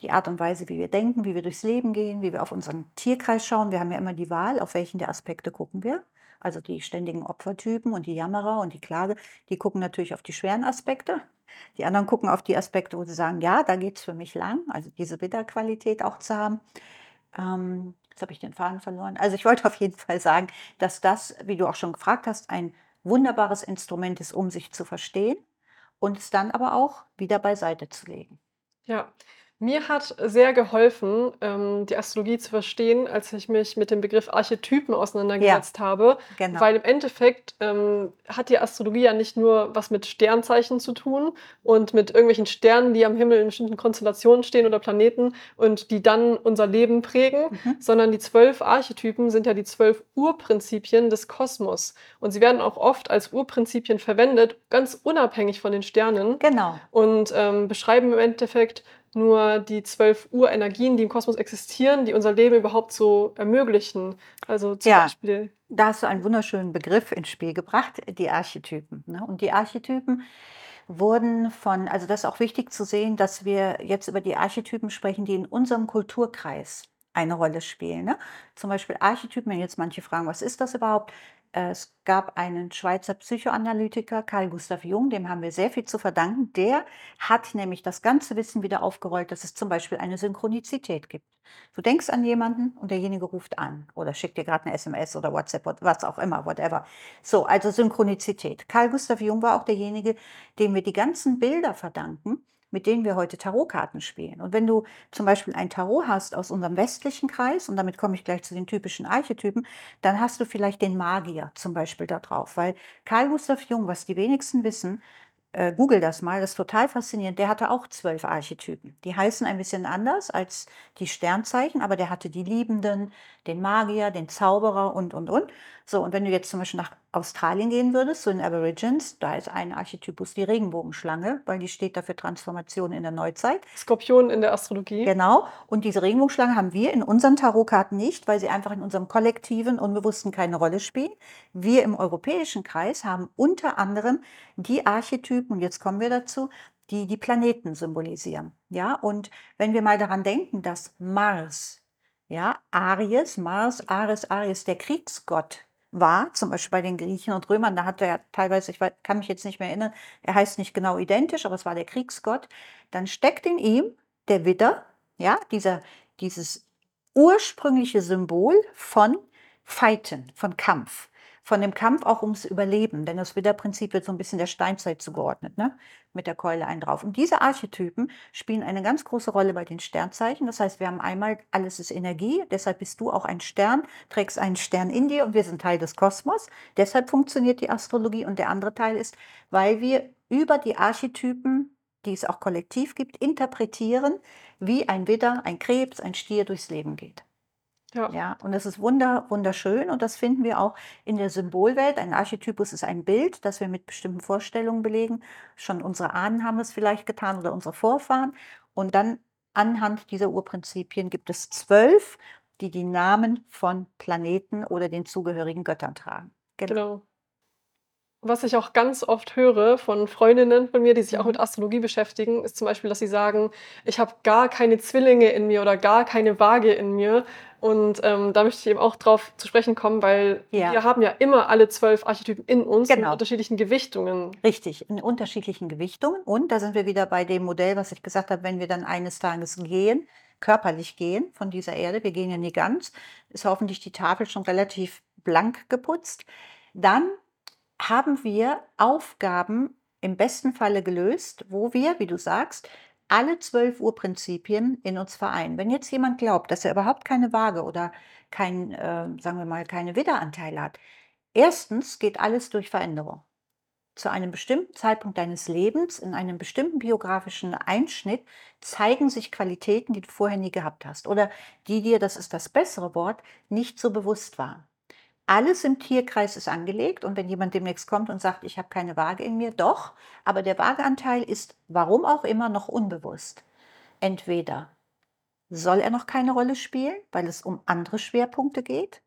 die Art und Weise, wie wir denken, wie wir durchs Leben gehen, wie wir auf unseren Tierkreis schauen. Wir haben ja immer die Wahl, auf welchen der Aspekte gucken wir. Also die ständigen Opfertypen und die Jammerer und die Klage, die gucken natürlich auf die schweren Aspekte. Die anderen gucken auf die Aspekte, wo sie sagen, ja, da geht es für mich lang, also diese Bitterqualität auch zu haben. Ähm, jetzt habe ich den Faden verloren. Also ich wollte auf jeden Fall sagen, dass das, wie du auch schon gefragt hast, ein wunderbares Instrument ist, um sich zu verstehen und es dann aber auch wieder beiseite zu legen. Ja, mir hat sehr geholfen, ähm, die Astrologie zu verstehen, als ich mich mit dem Begriff Archetypen Ja, auseinandergesetzt habe, genau. weil im Endeffekt ähm, hat die Astrologie ja nicht nur was mit Sternzeichen zu tun und mit irgendwelchen Sternen, die am Himmel in bestimmten Konstellationen stehen oder Planeten und die dann unser Leben prägen, Mhm. sondern die zwölf Archetypen sind ja die zwölf Urprinzipien des Kosmos. Und sie werden auch oft als Urprinzipien verwendet, ganz unabhängig von den Sternen Genau. und ähm, beschreiben im Endeffekt nur die zwölf Urenergien, die im Kosmos existieren, die unser Leben überhaupt so ermöglichen. Also zum Ja, Beispiel, da hast du einen wunderschönen Begriff ins Spiel gebracht, die Archetypen. Ne? Und die Archetypen wurden von, also das ist auch wichtig zu sehen, dass wir jetzt über die Archetypen sprechen, die in unserem Kulturkreis eine Rolle spielen. Ne? Zum Beispiel Archetypen, wenn jetzt manche fragen, was ist das überhaupt? Es gab einen Schweizer Psychoanalytiker, Carl Gustav Jung, dem haben wir sehr viel zu verdanken. Der hat nämlich das ganze Wissen wieder aufgerollt, dass es zum Beispiel eine Synchronizität gibt. Du denkst an jemanden und derjenige ruft an oder schickt dir gerade eine SMS oder WhatsApp, oder was auch immer, whatever. So, also Synchronizität. Carl Gustav Jung war auch derjenige, dem wir die ganzen Bilder verdanken, mit denen wir heute Tarotkarten spielen. Und wenn du zum Beispiel ein Tarot hast aus unserem westlichen Kreis, und damit komme ich gleich zu den typischen Archetypen, dann hast du vielleicht den Magier zum Beispiel da drauf. Weil Carl Gustav Jung, was die wenigsten wissen, äh, google das mal, das ist total faszinierend, der hatte auch zwölf Archetypen. Die heißen ein bisschen anders als die Sternzeichen, aber der hatte die Liebenden, den Magier, den Zauberer und, und, und. So, und wenn du jetzt zum Beispiel nach Australien gehen würdest, so in Aborigines, da ist ein Archetypus die Regenbogenschlange, weil die steht dafür Transformation in der Neuzeit. Skorpion in der Astrologie. Genau. Und diese Regenbogenschlange haben wir in unseren Tarotkarten nicht, weil sie einfach in unserem kollektiven Unbewussten keine Rolle spielen. Wir im europäischen Kreis haben unter anderem die Archetypen, und jetzt kommen wir dazu, die die Planeten symbolisieren. Ja, und wenn wir mal daran denken, dass Mars, ja, Aries, Mars, Ares, Aries, der Kriegsgott war, zum Beispiel bei den Griechen und Römern, da hat er teilweise, ich kann mich jetzt nicht mehr erinnern, er heißt nicht genau identisch, aber es war der Kriegsgott, dann steckt in ihm der Widder, ja, dieser, dieses ursprüngliche Symbol von Fighten, von Kampf. Von dem Kampf auch ums Überleben, denn das Widderprinzip wird so ein bisschen der Steinzeit zugeordnet, ne? mit der Keule einen drauf. Und diese Archetypen spielen eine ganz große Rolle bei den Sternzeichen. Das heißt, wir haben einmal, alles ist Energie, deshalb bist du auch ein Stern, trägst einen Stern in dir und wir sind Teil des Kosmos. Deshalb funktioniert die Astrologie. Und der andere Teil ist, weil wir über die Archetypen, die es auch kollektiv gibt, interpretieren, wie ein Widder, ein Krebs, ein Stier durchs Leben geht. Ja. Ja, und das ist wunder, wunderschön und das finden wir auch in der Symbolwelt. Ein Archetypus ist ein Bild, das wir mit bestimmten Vorstellungen belegen. Schon unsere Ahnen haben es vielleicht getan oder unsere Vorfahren. Und dann anhand dieser Urprinzipien gibt es zwölf, die die Namen von Planeten oder den zugehörigen Göttern tragen. Genau. Genau. Was ich auch ganz oft höre von Freundinnen von mir, die sich auch Mhm. mit Astrologie beschäftigen, ist zum Beispiel, dass sie sagen: „Ich habe gar keine Zwillinge in mir oder gar keine Waage in mir.“ Und, ähm, da möchte ich eben auch drauf zu sprechen kommen, weil Ja. wir haben ja immer alle 12 Archetypen in uns Genau. unterschiedlichen Gewichtungen. Richtig, in unterschiedlichen Gewichtungen. Und da sind wir wieder bei dem Modell, was ich gesagt habe, wenn wir dann eines Tages gehen, körperlich gehen von dieser Erde, wir gehen ja nie ganz, ist hoffentlich die Tafel schon relativ blank geputzt, dann haben wir Aufgaben im besten Falle gelöst, wo wir, wie du sagst, alle 12 Urprinzipien in uns vereinen. Wenn jetzt jemand glaubt, dass er überhaupt keine Waage oder kein, äh, sagen wir mal, keine Widderanteile hat, erstens geht alles durch Veränderung zu einem bestimmten Zeitpunkt deines Lebens, in einem bestimmten biografischen Einschnitt, zeigen sich Qualitäten, die du vorher nie gehabt hast oder die dir, das ist das bessere Wort, nicht so bewusst waren. Alles im Tierkreis ist angelegt und wenn jemand demnächst kommt und sagt, ich habe keine Waage in mir, doch, aber der Waageanteil ist, warum auch immer, noch unbewusst. Entweder soll er noch keine Rolle spielen, weil es um andere Schwerpunkte geht,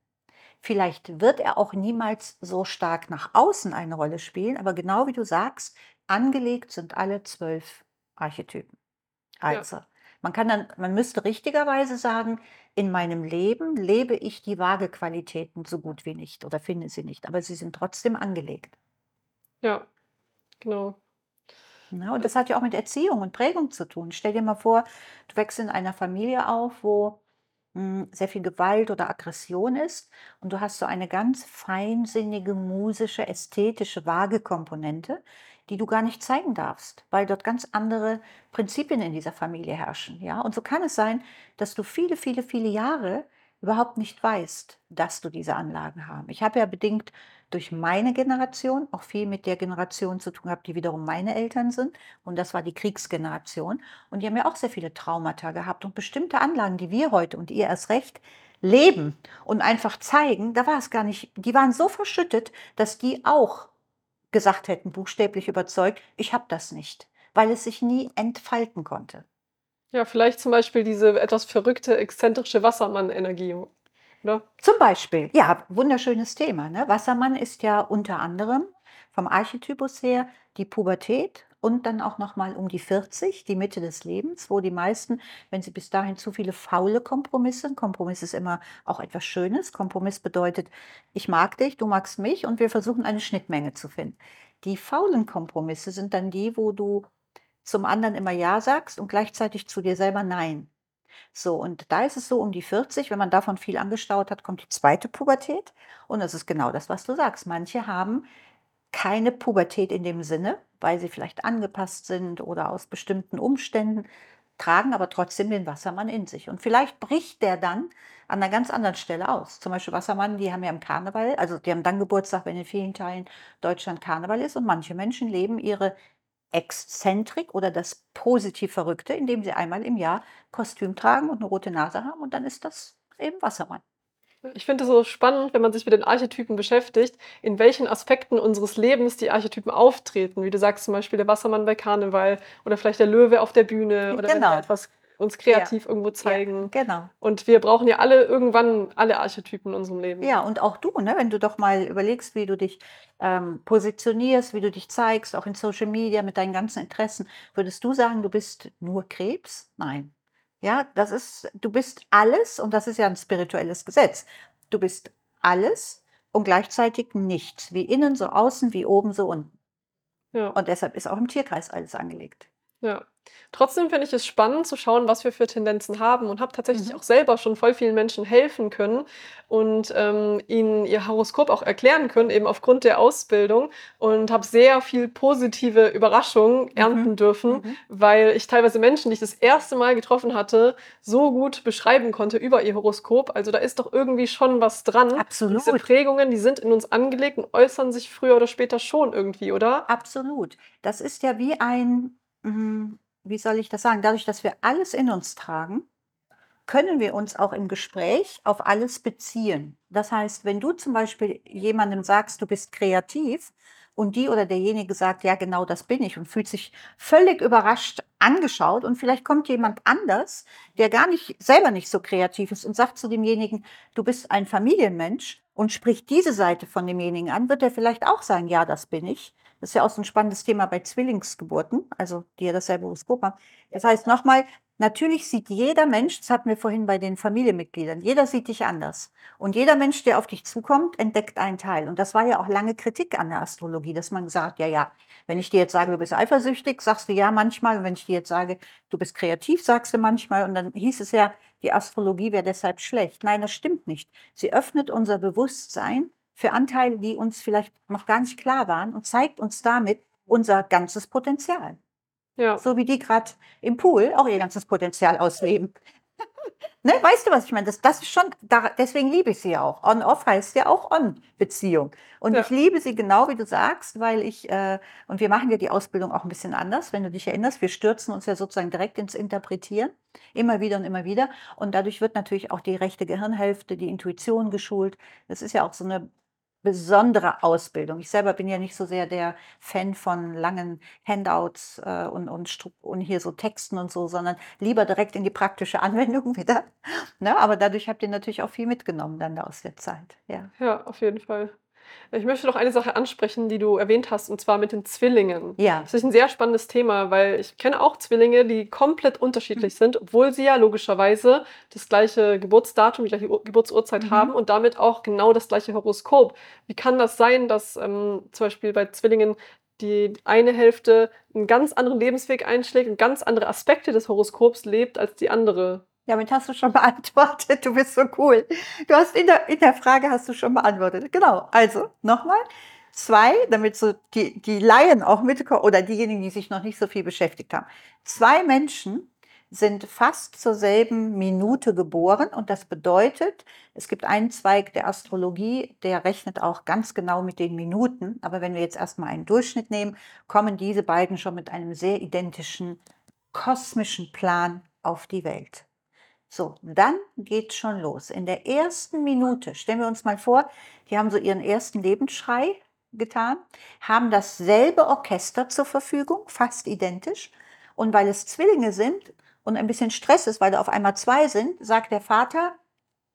Vielleicht wird er auch niemals so stark nach außen eine Rolle spielen, aber genau wie du sagst, angelegt sind alle zwölf Archetypen. Ja. Man kann dann, man müsste richtigerweise sagen, in meinem Leben lebe ich die Waagequalitäten so gut wie nicht oder finde sie nicht, aber sie sind trotzdem angelegt. Ja, genau. Ne? Und das hat ja auch mit Erziehung und Prägung zu tun. Stell dir mal vor, du wächst in einer Familie auf, wo mh, sehr viel Gewalt oder Aggression ist und du hast so eine ganz feinsinnige, musische, ästhetische, vage Komponente, die du gar nicht zeigen darfst, weil dort ganz andere Prinzipien in dieser Familie herrschen. Ja? Und so kann es sein, dass du viele, viele, viele Jahre überhaupt nicht weißt, dass du diese Anlagen haben. Ich habe ja bedingt durch meine Generation auch viel mit der Generation zu tun gehabt, die wiederum meine Eltern sind. Und das war die Kriegsgeneration. Und die haben ja auch sehr viele Traumata gehabt und bestimmte Anlagen, die wir heute und ihr erst recht leben und einfach zeigen, da war es gar nicht, die waren so verschüttet, dass die auch gesagt hätten, buchstäblich überzeugt, ich habe das nicht, weil es sich nie entfalten konnte. Ja, vielleicht zum Beispiel diese etwas verrückte, exzentrische Wassermann-Energie, oder? Zum Beispiel, ja, wunderschönes Thema. Ne? Wassermann ist ja unter anderem vom Archetypus her die Pubertät und dann auch nochmal um die 40, die Mitte des Lebens, wo die meisten, wenn sie bis dahin zu viele faule Kompromisse, Kompromiss ist immer auch etwas Schönes, Kompromiss bedeutet, ich mag dich, du magst mich und wir versuchen eine Schnittmenge zu finden. Die faulen Kompromisse sind dann die, wo du zum anderen immer Ja sagst und gleichzeitig zu dir selber Nein. So, und da ist es so um die 40, wenn man davon viel angestaut hat, kommt die zweite Pubertät. Und das ist genau das, was du sagst. Manche haben keine Pubertät in dem Sinne, weil sie vielleicht angepasst sind oder aus bestimmten Umständen, tragen aber trotzdem den Wassermann in sich. Und vielleicht bricht der dann an einer ganz anderen Stelle aus. Zum Beispiel Wassermann, die haben ja im Karneval, also die haben dann Geburtstag, wenn in vielen Teilen Deutschland Karneval ist. Und manche Menschen leben ihre Exzentrik oder das positiv Verrückte, indem sie einmal im Jahr Kostüm tragen und eine rote Nase haben und dann ist das eben Wassermann. Ich finde es so spannend, wenn man sich mit den Archetypen beschäftigt, in welchen Aspekten unseres Lebens die Archetypen auftreten. Wie du sagst, zum Beispiel der Wassermann bei Karneval oder vielleicht der Löwe auf der Bühne oder wenn Genau. wir etwas uns Ja, kreativ irgendwo ja, zeigen. genau. Und wir brauchen ja alle irgendwann alle Archetypen in unserem Leben. Ja, und auch du, ne, wenn du doch mal überlegst, wie du dich ähm, positionierst, wie du dich zeigst, auch in Social Media mit deinen ganzen Interessen, würdest du sagen, du bist nur Krebs? Nein. Ja, das ist, du bist alles und das ist ja ein spirituelles Gesetz. Du bist alles und gleichzeitig nichts. Wie innen, so außen, wie oben, so unten. Ja. Und deshalb ist auch im Tierkreis alles angelegt. Ja. Trotzdem finde ich es spannend zu schauen, was wir für Tendenzen haben und habe tatsächlich Mhm. auch selber schon voll vielen Menschen helfen können und ähm, ihnen ihr Horoskop auch erklären können, eben aufgrund der Ausbildung und habe sehr viel positive Überraschungen ernten dürfen, Mhm. weil ich teilweise Menschen, die ich das erste Mal getroffen hatte, so gut beschreiben konnte über ihr Horoskop. Also da ist doch irgendwie schon was dran. Und Diese Absolut. Prägungen, die sind in uns angelegt und äußern sich früher oder später schon irgendwie, oder? Absolut. Das ist ja wie ein, hm, wie soll ich das sagen? Dadurch, dass wir alles in uns tragen, können wir uns auch im Gespräch auf alles beziehen. Das heißt, wenn du zum Beispiel jemandem sagst, du bist kreativ und die oder derjenige sagt, ja, genau das bin ich und fühlt sich völlig überrascht angeschaut und vielleicht kommt jemand anders, der gar nicht selber nicht so kreativ ist und sagt zu demjenigen, du bist ein Familienmensch und spricht diese Seite von demjenigen an, wird er vielleicht auch sagen, ja, das bin ich. Das ist ja auch so ein spannendes Thema bei Zwillingsgeburten, also die ja dasselbe Horoskop haben. Das heißt nochmal, Natürlich sieht jeder Mensch, das hatten wir vorhin bei den Familienmitgliedern, jeder sieht dich anders. Und jeder Mensch, der auf dich zukommt, entdeckt einen Teil. Und das war ja auch lange Kritik an der Astrologie, dass man sagt, ja, ja, wenn ich dir jetzt sage, du bist eifersüchtig, sagst du ja manchmal. Und wenn ich dir jetzt sage, du bist kreativ, sagst du manchmal. Und dann hieß es ja, die Astrologie wäre deshalb schlecht. Nein, das stimmt nicht. Sie öffnet unser Bewusstsein für Anteile, die uns vielleicht noch gar nicht klar waren und zeigt uns damit unser ganzes Potenzial. Ja. So wie die gerade im Pool auch ihr ganzes Potenzial ausleben. ne? Weißt du, was ich meine? Das, das ist schon, da, deswegen liebe ich sie auch. On-off heißt ja auch On-Beziehung. Und ja. ich liebe sie genau, wie du sagst, weil ich, äh, und wir machen ja die Ausbildung auch ein bisschen anders, wenn du dich erinnerst. Wir stürzen uns ja sozusagen direkt ins Interpretieren. Immer wieder und immer wieder. Und dadurch wird natürlich auch die rechte Gehirnhälfte, die Intuition geschult. Das ist ja auch so eine besondere Ausbildung. Ich selber bin ja nicht so sehr der Fan von langen Handouts äh, und, und, und, hier so Texten und so, sondern lieber direkt in die praktische Anwendung wieder. Ne? Aber dadurch habt ihr natürlich auch viel mitgenommen dann aus der Zeit. Ja, ja auf jeden Fall. Ich möchte noch eine Sache ansprechen, die du erwähnt hast, und zwar mit den Zwillingen. Ja. Das ist ein sehr spannendes Thema, weil ich kenne auch Zwillinge, die komplett unterschiedlich mhm. sind, obwohl sie ja logischerweise das gleiche Geburtsdatum, die gleiche Geburtsurzeit mhm. haben und damit auch genau das gleiche Horoskop. Wie kann das sein, dass ähm, zum Beispiel bei Zwillingen die eine Hälfte einen ganz anderen Lebensweg einschlägt und ganz andere Aspekte des Horoskops lebt als die andere? Damit hast du schon beantwortet. Du bist so cool. Du hast in der, in der Frage hast du schon beantwortet. Genau. Also nochmal. Zwei, damit so die, die Laien auch mitkommen oder diejenigen, die sich noch nicht so viel beschäftigt haben. Zwei Menschen sind fast zur selben Minute geboren und das bedeutet, es gibt einen Zweig der Astrologie, der rechnet auch ganz genau mit den Minuten. Aber wenn wir jetzt erstmal einen Durchschnitt nehmen, kommen diese beiden schon mit einem sehr identischen kosmischen Plan auf die Welt. So, dann geht schon los. In der ersten Minute, stellen wir uns mal vor, die haben so ihren ersten Lebensschrei getan, haben dasselbe Orchester zur Verfügung, fast identisch. Und weil es Zwillinge sind und ein bisschen Stress ist, weil da auf einmal zwei sind, sagt der Vater,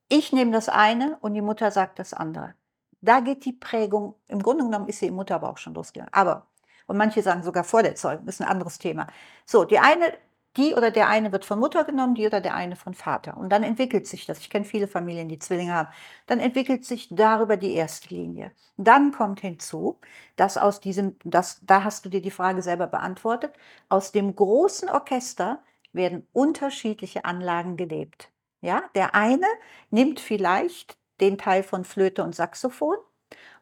ich nehme das eine und die Mutter sagt das andere. Da geht die Prägung, im Grunde genommen ist sie im Mutterbauch schon losgegangen. Aber, und manche sagen sogar vor der Zeugung, ist ein anderes Thema. So, die eine die oder der eine wird von Mutter genommen, die oder der eine von Vater. Und dann entwickelt sich das. Ich kenne viele Familien, die Zwillinge haben. Dann entwickelt sich darüber die erste Linie. Dann kommt hinzu, dass aus diesem, das, da hast du dir die Frage selber beantwortet, aus dem großen Orchester werden unterschiedliche Anlagen gelebt. Ja, der eine nimmt vielleicht den Teil von Flöte und Saxophon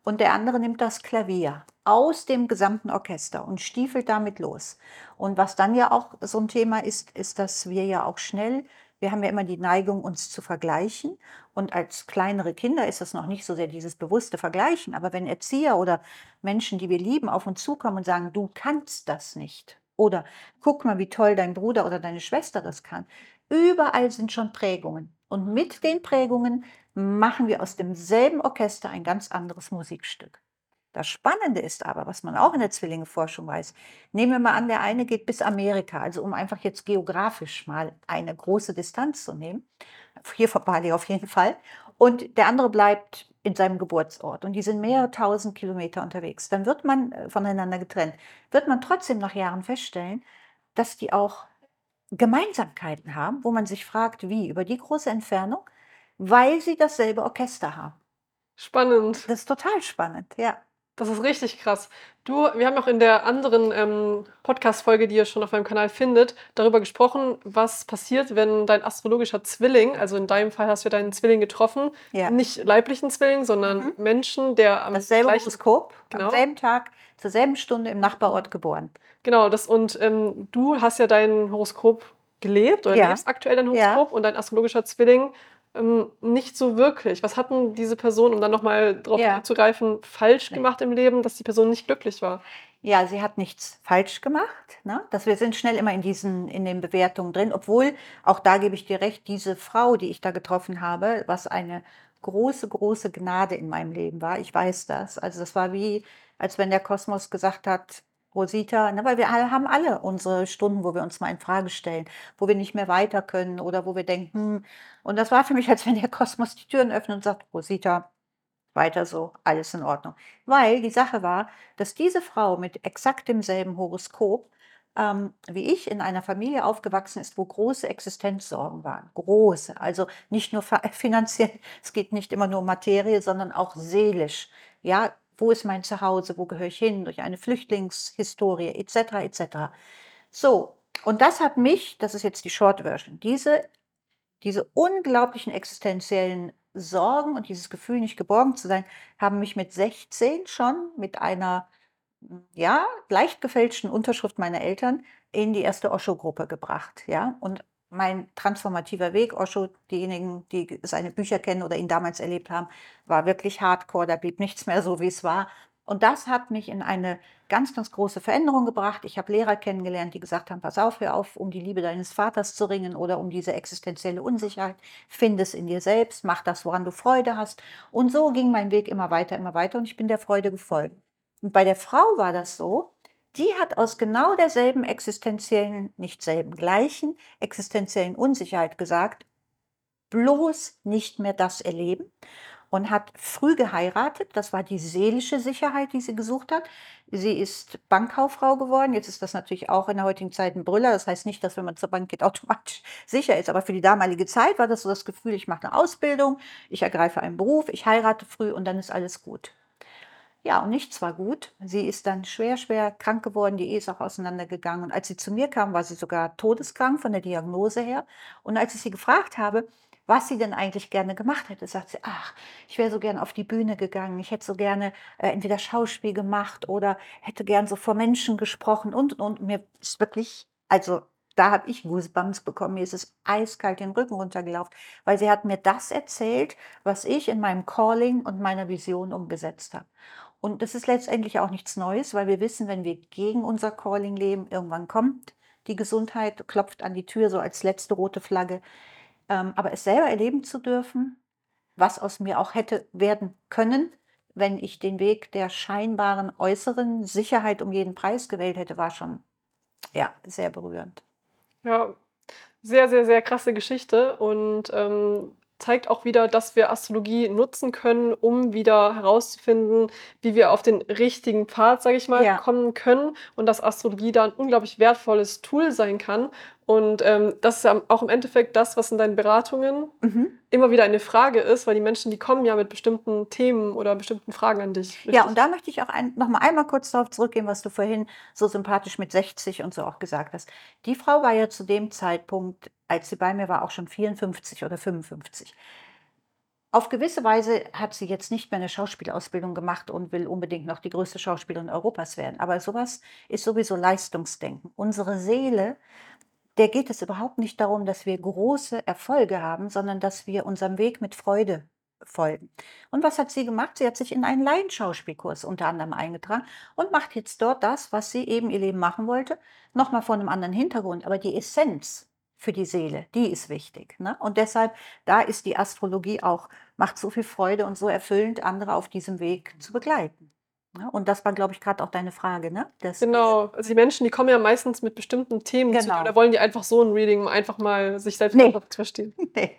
und der andere nimmt das Klavier aus dem gesamten Orchester und stiefelt damit los. Und was dann ja auch so ein Thema ist, ist, dass wir ja auch schnell, wir haben ja immer die Neigung, uns zu vergleichen. Und als kleinere Kinder ist das noch nicht so sehr dieses bewusste Vergleichen. Aber wenn Erzieher oder Menschen, die wir lieben, auf uns zukommen und sagen, du kannst das nicht. Oder guck mal, wie toll dein Bruder oder deine Schwester das kann. Überall sind schon Prägungen. Und mit den Prägungen machen wir aus demselben Orchester ein ganz anderes Musikstück. Das Spannende ist aber, was man auch in der Zwillingeforschung weiß, nehmen wir mal an, der eine geht bis Amerika, also um einfach jetzt geografisch mal eine große Distanz zu nehmen, hier vor Bali auf jeden Fall, und der andere bleibt in seinem Geburtsort. Und die sind mehrere tausend Kilometer unterwegs, dann wird man äh, voneinander getrennt, wird man trotzdem nach Jahren feststellen, dass die auch Gemeinsamkeiten haben, wo man sich fragt, wie, über die große Entfernung, weil sie dasselbe Orchester haben. Spannend. Das ist total spannend, ja. Das ist richtig krass. Du, wir haben auch in der anderen ähm, Podcast-Folge, die ihr schon auf meinem Kanal findet, darüber gesprochen, was passiert, wenn dein astrologischer Zwilling, also in deinem Fall hast du deinen Zwilling getroffen, ja. nicht leiblichen Zwilling, sondern mhm. Menschen, der am Dasselbe gleichen Horoskop, genau. am selben Tag, zur selben Stunde im Nachbarort geboren. Genau, das und ähm, du hast ja dein Horoskop gelebt oder ja. lebst aktuell dein Horoskop ja. und dein astrologischer Zwilling ähm, nicht so wirklich. Was hatten diese Person, um dann nochmal drauf ja. zugreifen, falsch gemacht im Leben, dass die Person nicht glücklich war? Ja, sie hat nichts falsch gemacht. Ne? Dass wir sind schnell immer in diesen, in den Bewertungen drin, obwohl, auch da gebe ich dir recht, diese Frau, die ich da getroffen habe, was eine große, große Gnade in meinem Leben war. Ich weiß das. Also das war wie als wenn der Kosmos gesagt hat, Rosita, ne, weil wir alle haben alle unsere Stunden, wo wir uns mal in Frage stellen, wo wir nicht mehr weiter können oder wo wir denken, hm. und das war für mich, als wenn der Kosmos die Türen öffnet und sagt, Rosita, weiter so, alles in Ordnung. Weil die Sache war, dass diese Frau mit exakt demselben Horoskop ähm, wie ich in einer Familie aufgewachsen ist, wo große Existenzsorgen waren. Große. Also nicht nur finanziell, es geht nicht immer nur um Materie, sondern auch seelisch. Ja, wo ist mein Zuhause? Wo gehöre ich hin? Durch eine Flüchtlingshistorie, etc., etc. So, und das hat mich, das ist jetzt die Short Version, diese, diese unglaublichen existenziellen Sorgen und dieses Gefühl, nicht geborgen zu sein, haben mich mit 16 schon mit einer ja, leicht gefälschten Unterschrift meiner Eltern in die erste Osho-Gruppe gebracht. Ja? Und mein transformativer Weg, Osho, diejenigen, die seine Bücher kennen oder ihn damals erlebt haben, war wirklich hardcore, da blieb nichts mehr so, wie es war. Und das hat mich in eine ganz, ganz große Veränderung gebracht. Ich habe Lehrer kennengelernt, die gesagt haben, pass auf, hör auf, um die Liebe deines Vaters zu ringen oder um diese existenzielle Unsicherheit. Finde es in dir selbst, mach das, woran du Freude hast. Und so ging mein Weg immer weiter, immer weiter und ich bin der Freude gefolgt. Und bei der Frau war das so, die hat aus genau derselben existenziellen, nicht selben, gleichen existenziellen Unsicherheit gesagt, bloß nicht mehr das erleben und hat früh geheiratet. Das war die seelische Sicherheit, die sie gesucht hat. Sie ist Bankkauffrau geworden. Jetzt ist das natürlich auch in der heutigen Zeit ein Brüller. Das heißt nicht, dass wenn man zur Bank geht, automatisch sicher ist. Aber für die damalige Zeit war das so das Gefühl, ich mache eine Ausbildung, ich ergreife einen Beruf, ich heirate früh und dann ist alles gut. Ja, und nichts war gut. Sie ist dann schwer, schwer krank geworden. Die Ehe ist auch auseinandergegangen. Und als sie zu mir kam, war sie sogar todeskrank von der Diagnose her. Und als ich sie gefragt habe, was sie denn eigentlich gerne gemacht hätte, sagt sie, ach, ich wäre so gerne auf die Bühne gegangen. Ich hätte so gerne äh, entweder Schauspiel gemacht oder hätte gern so vor Menschen gesprochen und, und, und. Mir ist wirklich, also da habe ich Goosebumps bekommen. Mir ist es eiskalt den Rücken runtergelaufen, weil sie hat mir das erzählt, was ich in meinem Calling und meiner Vision umgesetzt habe. Und das ist letztendlich auch nichts Neues, weil wir wissen, wenn wir gegen unser Calling leben, irgendwann kommt die Gesundheit, klopft an die Tür, so als letzte rote Flagge. Ähm, aber es selber erleben zu dürfen, was aus mir auch hätte werden können, wenn ich den Weg der scheinbaren äußeren Sicherheit um jeden Preis gewählt hätte, war schon ja, sehr berührend. Ja, sehr, sehr, sehr krasse Geschichte. Und ähm, zeigt auch wieder, dass wir Astrologie nutzen können, um wieder herauszufinden, wie wir auf den richtigen Pfad, sage ich mal, ja. kommen können und dass Astrologie da ein unglaublich wertvolles Tool sein kann. Und ähm, das ist auch im Endeffekt das, was in deinen Beratungen mhm. immer wieder eine Frage ist, weil die Menschen, die kommen ja mit bestimmten Themen oder bestimmten Fragen an dich. Richtig? Ja, und da möchte ich auch ein, noch mal einmal kurz darauf zurückgehen, was du vorhin so sympathisch mit 60 und so auch gesagt hast. Die Frau war ja zu dem Zeitpunkt als sie bei mir war, auch schon 54 oder 55. Auf gewisse Weise hat sie jetzt nicht mehr eine Schauspielausbildung gemacht und will unbedingt noch die größte Schauspielerin Europas werden. Aber sowas ist sowieso Leistungsdenken. Unsere Seele, der geht es überhaupt nicht darum, dass wir große Erfolge haben, sondern dass wir unserem Weg mit Freude folgen. Und was hat sie gemacht? Sie hat sich in einen Laienschauspielkurs unter anderem eingetragen und macht jetzt dort das, was sie eben ihr Leben machen wollte, nochmal vor einem anderen Hintergrund. Aber die Essenz für die Seele. Die ist wichtig. Ne? Und deshalb, da ist die Astrologie auch, macht so viel Freude und so erfüllend, andere auf diesem Weg zu begleiten. Ne? Und das war, glaube ich, gerade auch deine Frage. Ne? Das genau. Also die Menschen, die kommen ja meistens mit bestimmten Themen genau. zu dir. Genau. Oder wollen die einfach so ein Reading, um einfach mal sich selbst nee. zu verstehen? Nee.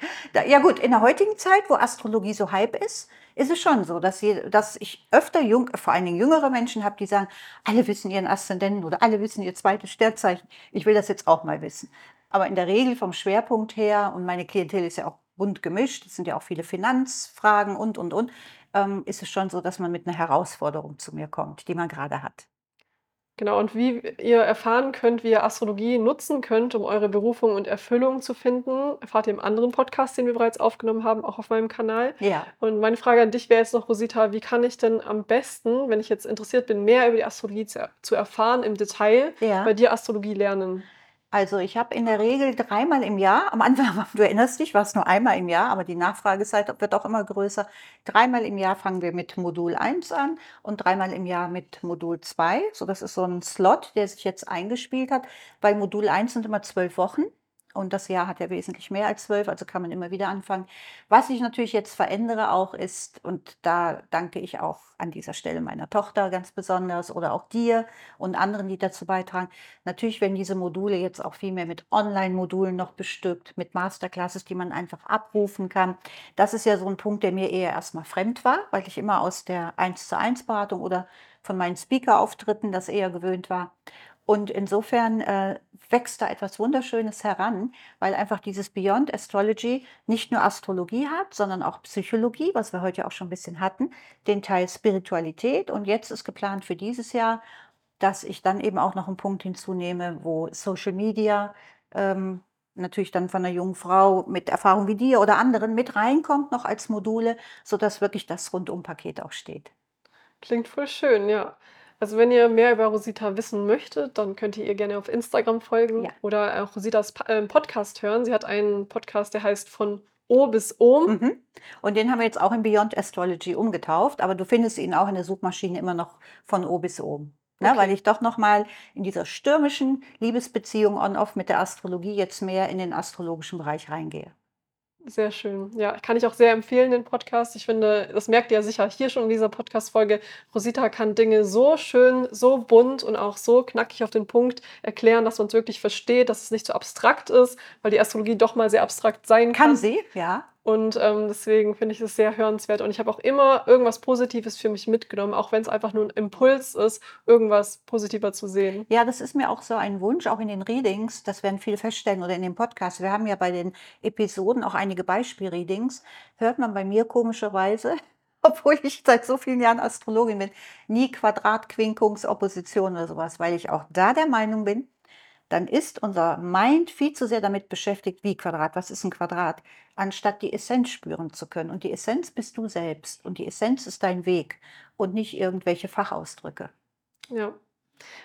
ja gut, in der heutigen Zeit, wo Astrologie so hype ist, ist es schon so, dass, je, dass ich öfter jung, vor allen Dingen jüngere Menschen habe, die sagen, alle wissen ihren Aszendenten oder alle wissen ihr zweites Sternzeichen. Ich will das jetzt auch mal wissen. Aber in der Regel vom Schwerpunkt her, und meine Klientel ist ja auch bunt gemischt, es sind ja auch viele Finanzfragen und, und, und, ähm, ist es schon so, dass man mit einer Herausforderung zu mir kommt, die man gerade hat. Genau, und wie ihr erfahren könnt, wie ihr Astrologie nutzen könnt, um eure Berufung und Erfüllung zu finden, erfahrt ihr im anderen Podcast, den wir bereits aufgenommen haben, auch auf meinem Kanal. Ja. Und meine Frage an dich wäre jetzt noch, Rosita, wie kann ich denn am besten, wenn ich jetzt interessiert bin, mehr über die Astrologie zu, erfahren im Detail, ja. bei dir Astrologie lernen? Also ich habe in der Regel dreimal im Jahr, am Anfang, du erinnerst dich, war es nur einmal im Jahr, aber die Nachfragezeit wird auch immer größer. Dreimal im Jahr fangen wir mit Modul 1 an und dreimal im Jahr mit Modul 2. So, das ist so ein Slot, der sich jetzt eingespielt hat, weil Modul 1 sind immer zwölf Wochen Und das Jahr hat ja wesentlich mehr als zwölf, also kann man immer wieder anfangen. Was ich natürlich jetzt verändere auch ist, und da danke ich auch an dieser Stelle meiner Tochter ganz besonders oder auch dir und anderen, die dazu beitragen. Natürlich werden diese Module jetzt auch viel mehr mit Online-Modulen noch bestückt, mit Masterclasses, die man einfach abrufen kann. Das ist ja so ein Punkt, der mir eher erstmal fremd war, weil ich immer aus der 1 zu 1 Beratung oder von meinen Speaker-Auftritten das eher gewöhnt war. Und insofern äh, wächst da etwas Wunderschönes heran, weil einfach dieses Beyond Astrology nicht nur Astrologie hat, sondern auch Psychologie, was wir heute auch schon ein bisschen hatten, den Teil Spiritualität. Und jetzt ist geplant für dieses Jahr, dass ich dann eben auch noch einen Punkt hinzunehme, wo Social Media ähm, natürlich dann von einer jungen Frau mit Erfahrung wie dir oder anderen mit reinkommt, noch als Module, sodass wirklich das Rundumpaket auch steht. Klingt voll schön, ja. Also wenn ihr mehr über Rosita wissen möchtet, dann könnt ihr ihr gerne auf Instagram folgen Ja. oder auch Rositas äh, Podcast hören. Sie hat einen Podcast, der heißt von O bis Ohm. Mhm. Und den haben wir jetzt auch in Beyond Astrology umgetauft, aber du findest ihn auch in der Suchmaschine immer noch von O bis O. Ne, Okay. weil ich doch nochmal in dieser stürmischen Liebesbeziehung on-off mit der Astrologie jetzt mehr in den astrologischen Bereich reingehe. Sehr schön. Ja, kann ich auch sehr empfehlen, den Podcast. Ich finde, das merkt ihr ja sicher hier schon in dieser Podcast-Folge. Rosita kann Dinge so schön, so bunt und auch so knackig auf den Punkt erklären, dass man es wirklich versteht, dass es nicht so abstrakt ist, weil die Astrologie doch mal sehr abstrakt sein kann. Kann sie, ja. Und ähm, deswegen finde ich es sehr hörenswert. Und ich habe auch immer irgendwas Positives für mich mitgenommen, auch wenn es einfach nur ein Impuls ist, irgendwas positiver zu sehen. Ja, das ist mir auch so ein Wunsch, auch in den Readings, das werden viele feststellen oder in dem Podcast. Wir haben ja bei den Episoden auch einige Beispiel-Readings. Hört man bei mir komischerweise, obwohl ich seit so vielen Jahren Astrologin bin, nie Quadratquinkungsopposition oder sowas, weil ich auch da der Meinung bin, dann ist unser Mind viel zu sehr damit beschäftigt, wie Quadrat, was ist ein Quadrat, anstatt die Essenz spüren zu können. Und die Essenz bist du selbst und die Essenz ist dein Weg und nicht irgendwelche Fachausdrücke. Ja.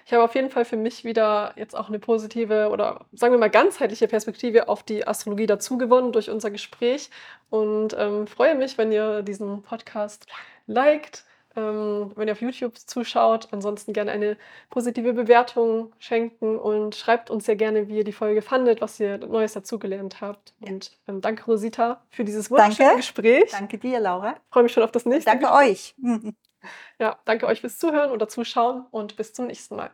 Ich habe auf jeden Fall für mich wieder jetzt auch eine positive oder sagen wir mal ganzheitliche Perspektive auf die Astrologie dazu gewonnen durch unser Gespräch und ähm, freue mich, wenn ihr diesen Podcast liked, ähm, wenn ihr auf YouTube zuschaut. Ansonsten gerne eine positive Bewertung schenken und schreibt uns sehr gerne, wie ihr die Folge fandet, was ihr Neues dazugelernt habt. Ja. Und ähm, danke, Rosita, für dieses wunderschöne. Gespräch. Danke dir, Laura. Freue mich schon auf das nächste Danke Gespräch. euch. Ja, danke euch fürs Zuhören oder Zuschauen und bis zum nächsten Mal.